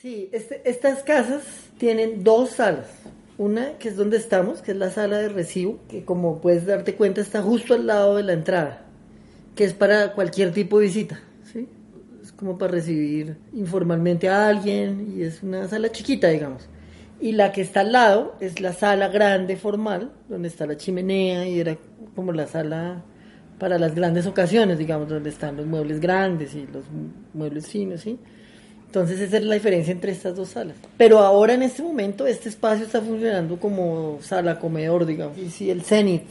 Sí, este, estas casas tienen dos salas. Una que es donde estamos, que es la sala de recibo, que como puedes darte cuenta está justo al lado de la entrada, que es para cualquier tipo de visita. ¿sí? Es como para recibir informalmente a alguien y es una sala chiquita, digamos. Y la que está al lado es la sala grande formal, donde está la chimenea y era como la sala para las grandes ocasiones, digamos, donde están los muebles grandes y los muebles finos, ¿sí? Entonces esa es la diferencia entre estas dos salas. Pero ahora en este momento este espacio está funcionando como sala comedor, digamos. Y sí, el Zenith,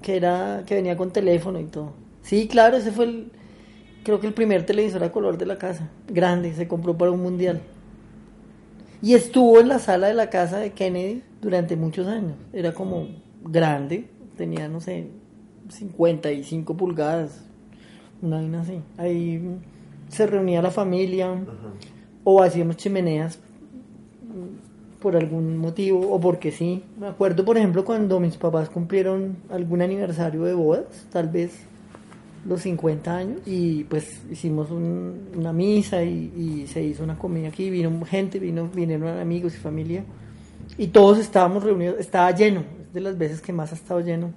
que era que venía con teléfono y todo. Sí, claro, ese fue el creo que el primer televisor a color de la casa, grande, se compró para un mundial. Y estuvo en la sala de la casa de Kennedy durante muchos años. Era como grande, tenía no sé, 55 pulgadas, una vaina así. Ahí se reunía la familia o hacíamos chimeneas por algún motivo o porque sí. Me acuerdo, por ejemplo, cuando mis papás cumplieron algún aniversario de bodas, tal vez los 50 años, y pues hicimos una misa y, se hizo una comida aquí, vino gente, vino, vinieron amigos y familia, y todos estábamos reunidos, estaba lleno, es de las veces que más ha estado lleno.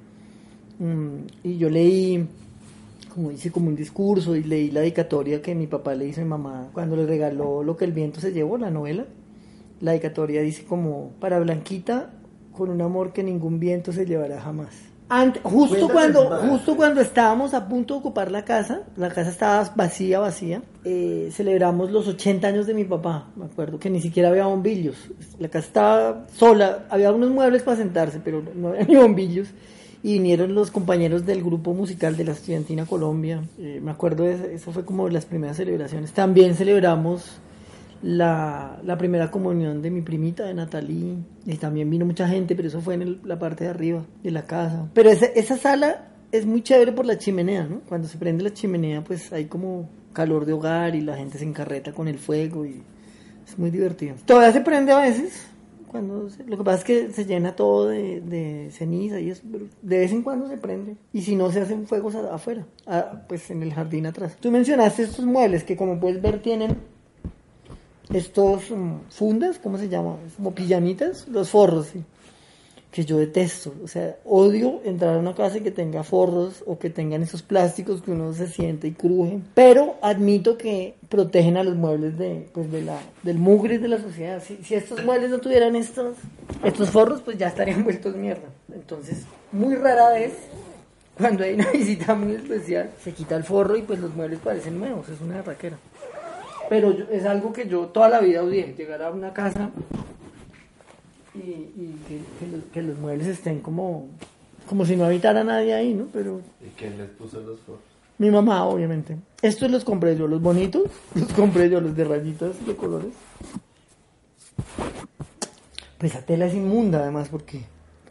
Mm, y yo leí como hice como un discurso y leí la dedicatoria que mi papá le hizo a mi mamá cuando le regaló Lo que el viento se llevó, la novela. La dedicatoria dice como, para Blanquita, con un amor que ningún viento se llevará jamás. justo cuando justo cuando estábamos a punto de ocupar la casa, la casa estaba vacía, vacía, eh, celebramos los 80 años de mi papá, me acuerdo que ni siquiera había bombillos, la casa estaba sola, había unos muebles para sentarse, pero no había ni bombillos y vinieron los compañeros del grupo musical de la Estudiantina Colombia. Eh, me acuerdo, de eso fue como las primeras celebraciones. También celebramos la, la, primera comunión de mi primita, de Natalie, y también vino mucha gente, pero eso fue en la parte de arriba de la casa. Pero esa, esa sala es muy chévere por la chimenea, ¿no? Cuando se prende la chimenea, pues hay como calor de hogar y la gente se encarreta con el fuego y es muy divertido. Todavía se prende a veces, cuando lo que pasa es que se llena todo de, ceniza y eso, de vez en cuando se prende. Y si no, se hacen fuegos afuera, pues en el jardín atrás. Tú mencionaste estos muebles que como puedes ver tienen estos mm, fundas, ¿cómo se llama? Como pijamitas, los forros, sí que yo detesto. O sea, odio entrar a una casa que tenga forros o que tengan esos plásticos que uno se siente y cruje. Pero admito que protegen a los muebles de, pues de la, del mugre de la sociedad. Si, si estos muebles no tuvieran estos, estos forros, pues ya estarían vueltos mierda. Entonces, muy rara vez, cuando hay una visita muy especial, se quita el forro y pues los muebles parecen nuevos. Es una raquera. Pero es algo que yo toda la vida odié. Llegar a una casa y, que, los, muebles estén como, como si no habitara nadie ahí, ¿no? Pero... ¿Y quién les puso los forros? Mi mamá, obviamente. Estos los compré yo, los bonitos, los compré yo, los de rayitas de colores. Pues la tela es inmunda además porque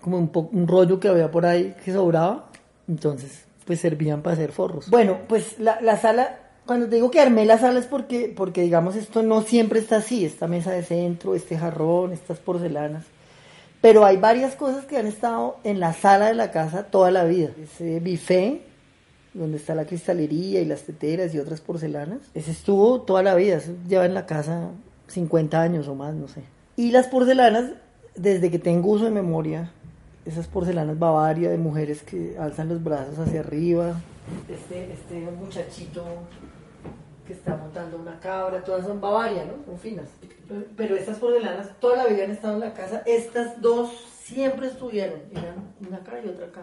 como un, un rollo que había por ahí que sobraba, entonces pues servían para hacer forros. Bueno, pues la, la sala cuando te digo que armé la sala es porque, porque, digamos, esto no siempre está así, esta mesa de centro, este jarrón, estas porcelanas. Pero hay varias cosas que han estado en la sala de la casa toda la vida. Ese buffet, donde está la cristalería y las teteras y otras porcelanas, ese estuvo toda la vida, lleva en la casa 50 años o más, no sé. Y las porcelanas, desde que tengo uso de memoria, esas porcelanas Bavaria de mujeres que alzan los brazos hacia arriba, este, este muchachito que está montando una cabra, todas son Bavaria, ¿no? Son finas. Pero estas porcelanas toda la vida han estado en la casa. Estas dos siempre estuvieron, eran una acá y otra acá.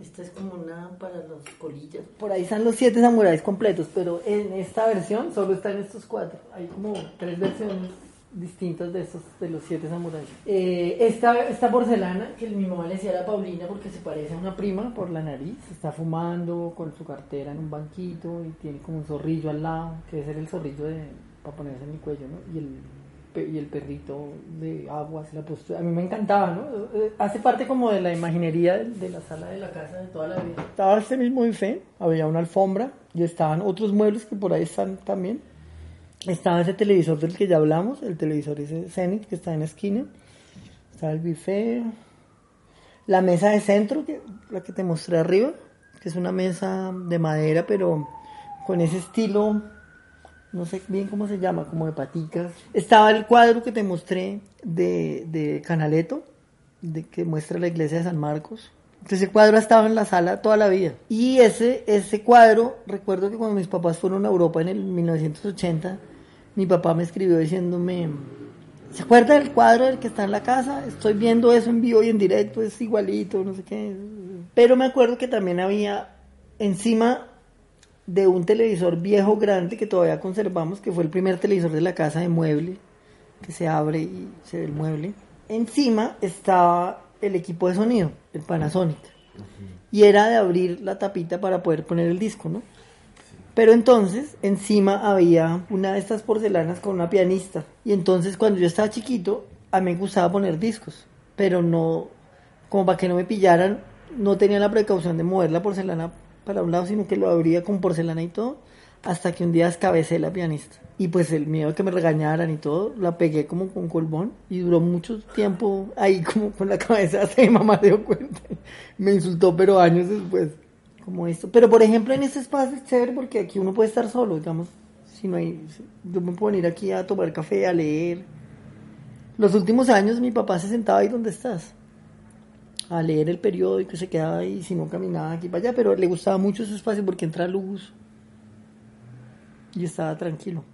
Esta es como una para los colillas. Por ahí están los siete samuráis completos, pero en esta versión solo están estos cuatro. Hay como tres versiones distintas de estos, de los siete samuráis. Eh, esta, esta porcelana, que mi mamá le decía a Paulina porque se parece a una prima por la nariz, está fumando con su cartera en un banquito y tiene como un zorrillo al lado, que debe ser el zorrillo de, para ponerse en el cuello, ¿no? Y el, y el perrito de aguas, la postura. A mí me encantaba, ¿no? Eh, Hace parte como de la imaginería de, la sala de la casa de toda la vida. Estaba este mismo buffet, había una alfombra y estaban otros muebles que por ahí están también. Estaba ese televisor del que ya hablamos, el televisor ese Zenith que está en la esquina. Estaba el buffet, la mesa de centro, que, la que te mostré arriba, que es una mesa de madera, pero con ese estilo, no sé bien cómo se llama, como de paticas. Estaba el cuadro que te mostré de, de Canaletto, de, que muestra la iglesia de San Marcos. Ese cuadro ha estado en la sala toda la vida. Y ese, ese cuadro, recuerdo que cuando mis papás fueron a Europa en el 1980, mi papá me escribió diciéndome, ¿Se acuerda del cuadro del que está en la casa? Estoy viendo eso en vivo y en directo, es igualito, no sé qué. Pero me acuerdo que también había encima de un televisor viejo grande que todavía conservamos, que fue el primer televisor de la casa de mueble, que se abre y se ve el mueble. Encima estaba el equipo de sonido, el Panasonic. Y era de abrir la tapita para poder poner el disco, ¿no? Pero entonces encima había una de estas porcelanas con una pianista. Y entonces cuando yo estaba chiquito, a mí me gustaba poner discos. Pero no, como para que no me pillaran, no tenía la precaución de mover la porcelana para un lado, sino que lo abría con porcelana y todo. Hasta que un día descabecé la pianista. Y pues el miedo de que me regañaran y todo, la pegué como con colbón. Y duró mucho tiempo ahí como con la cabeza hasta mi mamá dio cuenta. Me insultó, pero años después como esto. Pero por ejemplo en este espacio es chévere porque aquí uno puede estar solo, digamos, si no hay, yo me puedo venir aquí a tomar café, a leer. Los últimos años mi papá se sentaba ahí donde estás, a leer el periódico, se quedaba ahí, si no caminaba aquí para allá, pero le gustaba mucho ese espacio porque entra luz y estaba tranquilo.